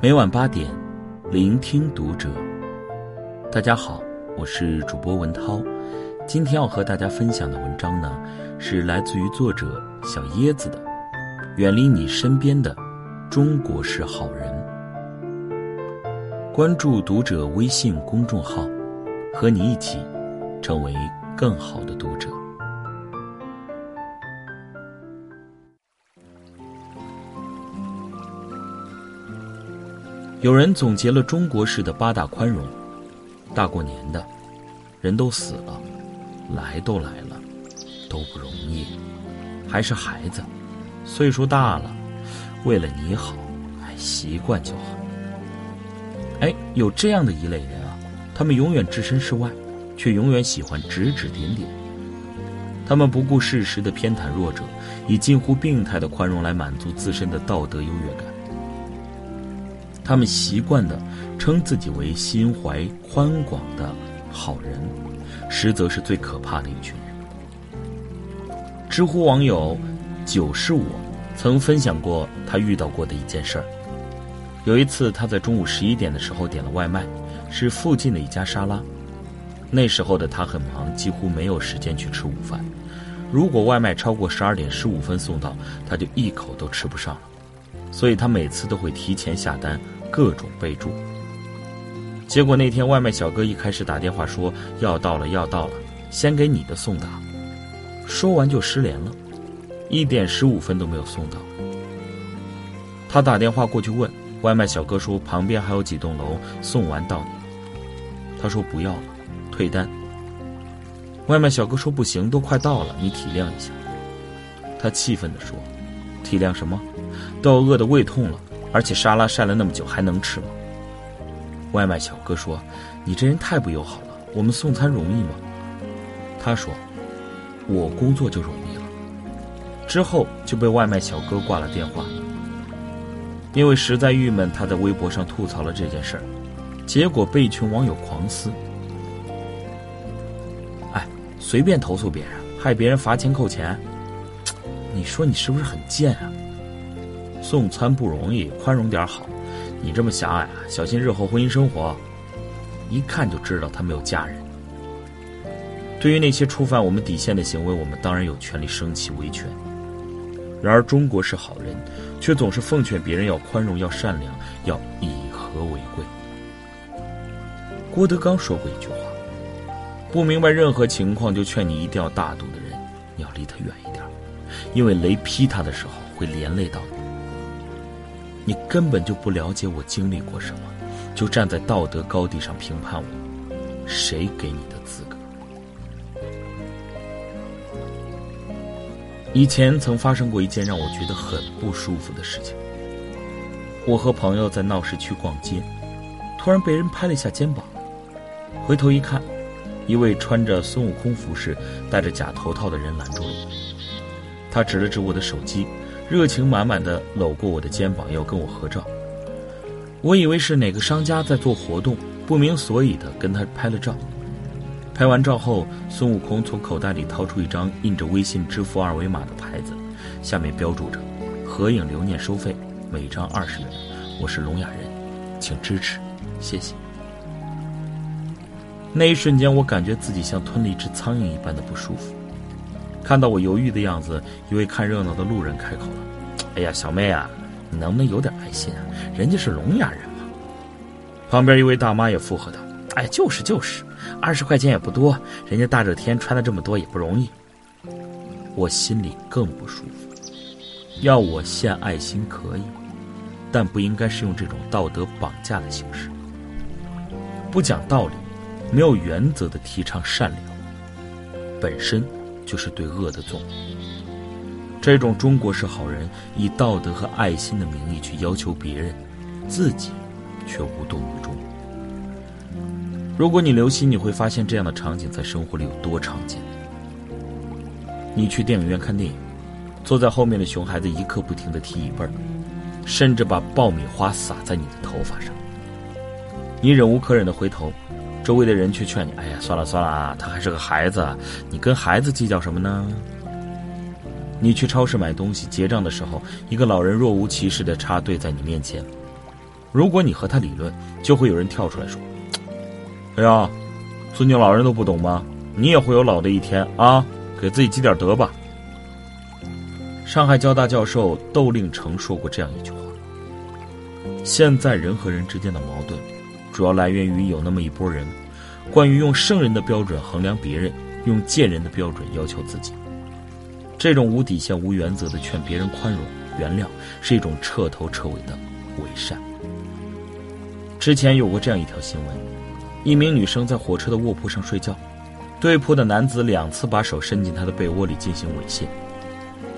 每晚八点，聆听读者。大家好，我是主播文涛。今天要和大家分享的文章呢，是来自于作者小椰子的《远离你身边的中国式好人》。关注读者微信公众号，和你一起成为更好的读者。有人总结了中国式的八大宽容：大过年的，人都死了，来都来了，都不容易，还是孩子，岁数大了，为了你好，哎，习惯就好。哎，有这样的一类人啊，他们永远置身事外，却永远喜欢指指点点。他们不顾事实的偏袒弱者，以近乎病态的宽容来满足自身的道德优越感。他们习惯的称自己为心怀宽广的好人，实则是最可怕的一群人。知乎网友“九是我”曾分享过他遇到过的一件事儿。有一次，他在中午十一点的时候点了外卖，是附近的一家沙拉。那时候的他很忙，几乎没有时间去吃午饭。如果外卖超过十二点十五分送到，他就一口都吃不上了。所以他每次都会提前下单。各种备注。结果那天外卖小哥一开始打电话说要到了要到了，先给你的送达。说完就失联了，一点十五分都没有送到。他打电话过去问外卖小哥说旁边还有几栋楼送完到你。他说不要了，退单。外卖小哥说不行，都快到了，你体谅一下。他气愤地说：“体谅什么？都要饿得胃痛了。”而且沙拉晒了那么久还能吃吗？外卖小哥说：“你这人太不友好了。我们送餐容易吗？”他说：“我工作就容易了。”之后就被外卖小哥挂了电话。因为实在郁闷，他在微博上吐槽了这件事儿，结果被一群网友狂撕。哎，随便投诉别人，害别人罚钱扣钱，你说你是不是很贱啊？送餐不容易，宽容点好。你这么狭隘，小心日后婚姻生活。一看就知道他没有嫁人。对于那些触犯我们底线的行为，我们当然有权利生气维权。然而，中国是好人，却总是奉劝别人要宽容、要善良、要以和为贵。郭德纲说过一句话：“不明白任何情况就劝你一定要大度的人，你要离他远一点，因为雷劈他的时候会连累到你。”你根本就不了解我经历过什么，就站在道德高地上评判我，谁给你的资格？以前曾发生过一件让我觉得很不舒服的事情。我和朋友在闹市区逛街，突然被人拍了一下肩膀，回头一看，一位穿着孙悟空服饰、戴着假头套的人拦住了我，他指了指我的手机。热情满满的搂过我的肩膀，要跟我合照。我以为是哪个商家在做活动，不明所以的跟他拍了照。拍完照后，孙悟空从口袋里掏出一张印着微信支付二维码的牌子，下面标注着“合影留念收费，每张二十元”。我是聋哑人，请支持，谢谢。那一瞬间，我感觉自己像吞了一只苍蝇一般的不舒服。看到我犹豫的样子，一位看热闹的路人开口了：“哎呀，小妹啊，你能不能有点爱心啊？人家是聋哑人嘛。”旁边一位大妈也附和道：“哎，就是就是，二十块钱也不多，人家大热天穿的这么多也不容易。”我心里更不舒服。要我献爱心可以，但不应该是用这种道德绑架的形式。不讲道理、没有原则的提倡善良，本身。就是对恶的纵容。这种中国式好人以道德和爱心的名义去要求别人，自己却无动于衷。如果你留心，你会发现这样的场景在生活里有多常见。你去电影院看电影，坐在后面的熊孩子一刻不停的踢椅背儿，甚至把爆米花洒在你的头发上。你忍无可忍的回头。周围的人却劝你：“哎呀，算了算了，他还是个孩子，你跟孩子计较什么呢？”你去超市买东西，结账的时候，一个老人若无其事的插队在你面前，如果你和他理论，就会有人跳出来说：“哎呀，尊敬老人都不懂吗？你也会有老的一天啊，给自己积点德吧。”上海交大教授窦令成说过这样一句话：“现在人和人之间的矛盾，主要来源于有那么一波人，关于用圣人的标准衡量别人，用贱人的标准要求自己。这种无底线、无原则的劝别人宽容、原谅，是一种彻头彻尾的伪善。”之前有过这样一条新闻：一名女生在火车的卧铺上睡觉，对铺的男子两次把手伸进她的被窝里进行猥亵。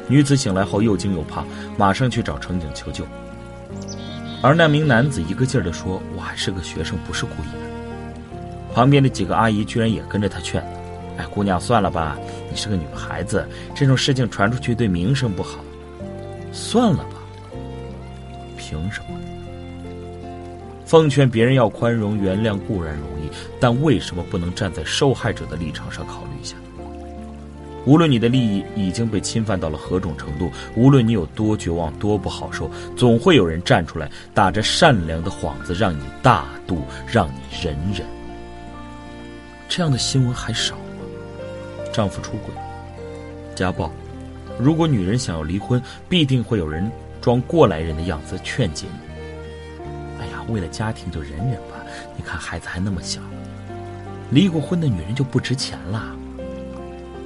女子醒来后又惊又怕，马上去找乘警求救。而那名男子一个劲儿地说：“我还是个学生，不是故意的。”旁边的几个阿姨居然也跟着他劝：“哎，姑娘，算了吧，你是个女孩子，这种事情传出去对名声不好。算了吧，凭什么？”奉劝别人要宽容原谅固然容易，但为什么不能站在受害者的立场上考虑一下？无论你的利益已经被侵犯到了何种程度，无论你有多绝望、多不好受，总会有人站出来，打着善良的幌子，让你大度，让你忍忍。这样的新闻还少吗？丈夫出轨、家暴，如果女人想要离婚，必定会有人装过来人的样子劝解你。哎呀为了家庭就忍忍吧，你看孩子还那么小，离过婚的女人就不值钱了。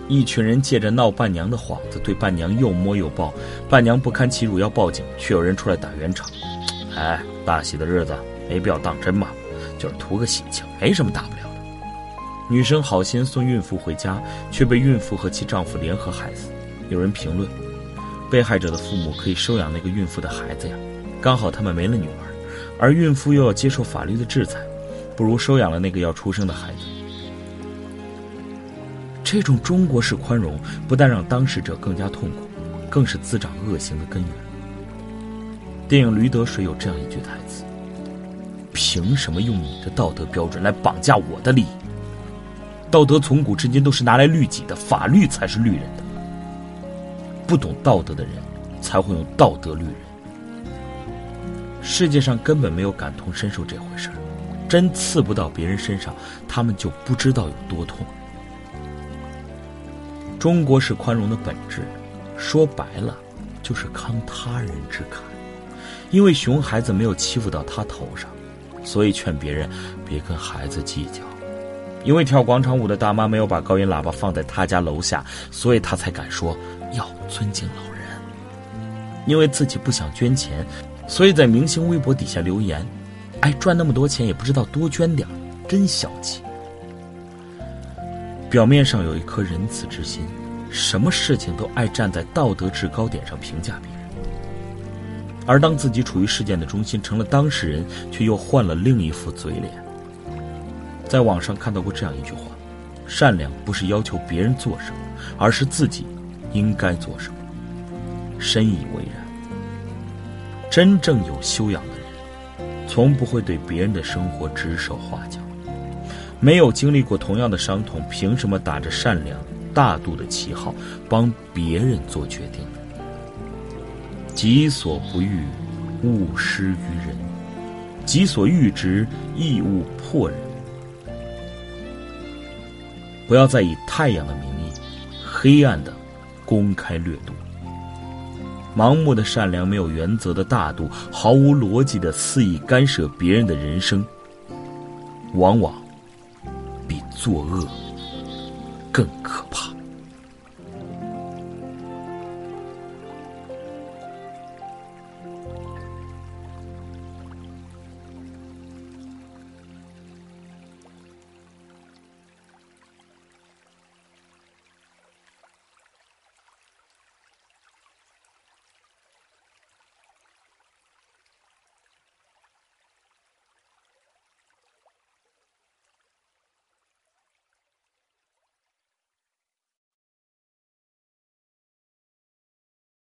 一群人借着闹伴娘的幌子，对伴娘又摸又抱，伴娘不堪其辱要报警，却有人出来打圆场。哎，大喜的日子没必要当真嘛，就是图个喜庆，没什么大不了的。女生好心送孕妇回家，却被孕妇和其丈夫联合害死。有人评论，被害者的父母可以收养那个孕妇的孩子呀，刚好他们没了女儿。而孕妇又要接受法律的制裁，不如收养了那个要出生的孩子。这种中国式宽容，不但让当事者更加痛苦，更是滋长恶行的根源。电影《驴得水》有这样一句台词：“凭什么用你的道德标准来绑架我的利益？道德从古至今都是拿来律己的，法律才是律人的。不懂道德的人，才会用道德律人。”世界上根本没有感同身受这回事儿，针刺不到别人身上，他们就不知道有多痛。中国式宽容的本质，说白了，就是慷他人之慨。因为熊孩子没有欺负到他头上，所以劝别人别跟孩子计较；因为跳广场舞的大妈没有把高音喇叭放在他家楼下，所以他才敢说要尊敬老人；因为自己不想捐钱。所以在明星微博底下留言，哎，赚那么多钱也不知道多捐点真小气。表面上有一颗仁慈之心，什么事情都爱站在道德制高点上评价别人，而当自己处于事件的中心，成了当事人，却又换了另一副嘴脸。在网上看到过这样一句话：善良不是要求别人做什么，而是自己应该做什么。深以为然。真正有修养的人，从不会对别人的生活指手画脚。没有经历过同样的伤痛，凭什么打着善良、大度的旗号帮别人做决定？己所不欲，勿施于人；己所欲之，亦勿迫人。不要再以太阳的名义，黑暗的公开掠夺。盲目的善良，没有原则的大度，毫无逻辑的肆意干涉别人的人生，往往作恶更可怕。